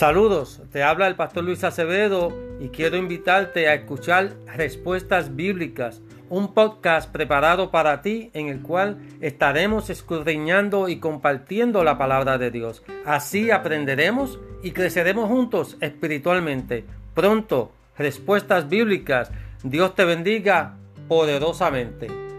Saludos, te habla el pastor Luis Acevedo y quiero invitarte a escuchar Respuestas Bíblicas, un podcast preparado para ti en el cual estaremos escudriñando y compartiendo la palabra de Dios. Así aprenderemos y creceremos juntos espiritualmente. Pronto, Respuestas Bíblicas. Dios te bendiga poderosamente.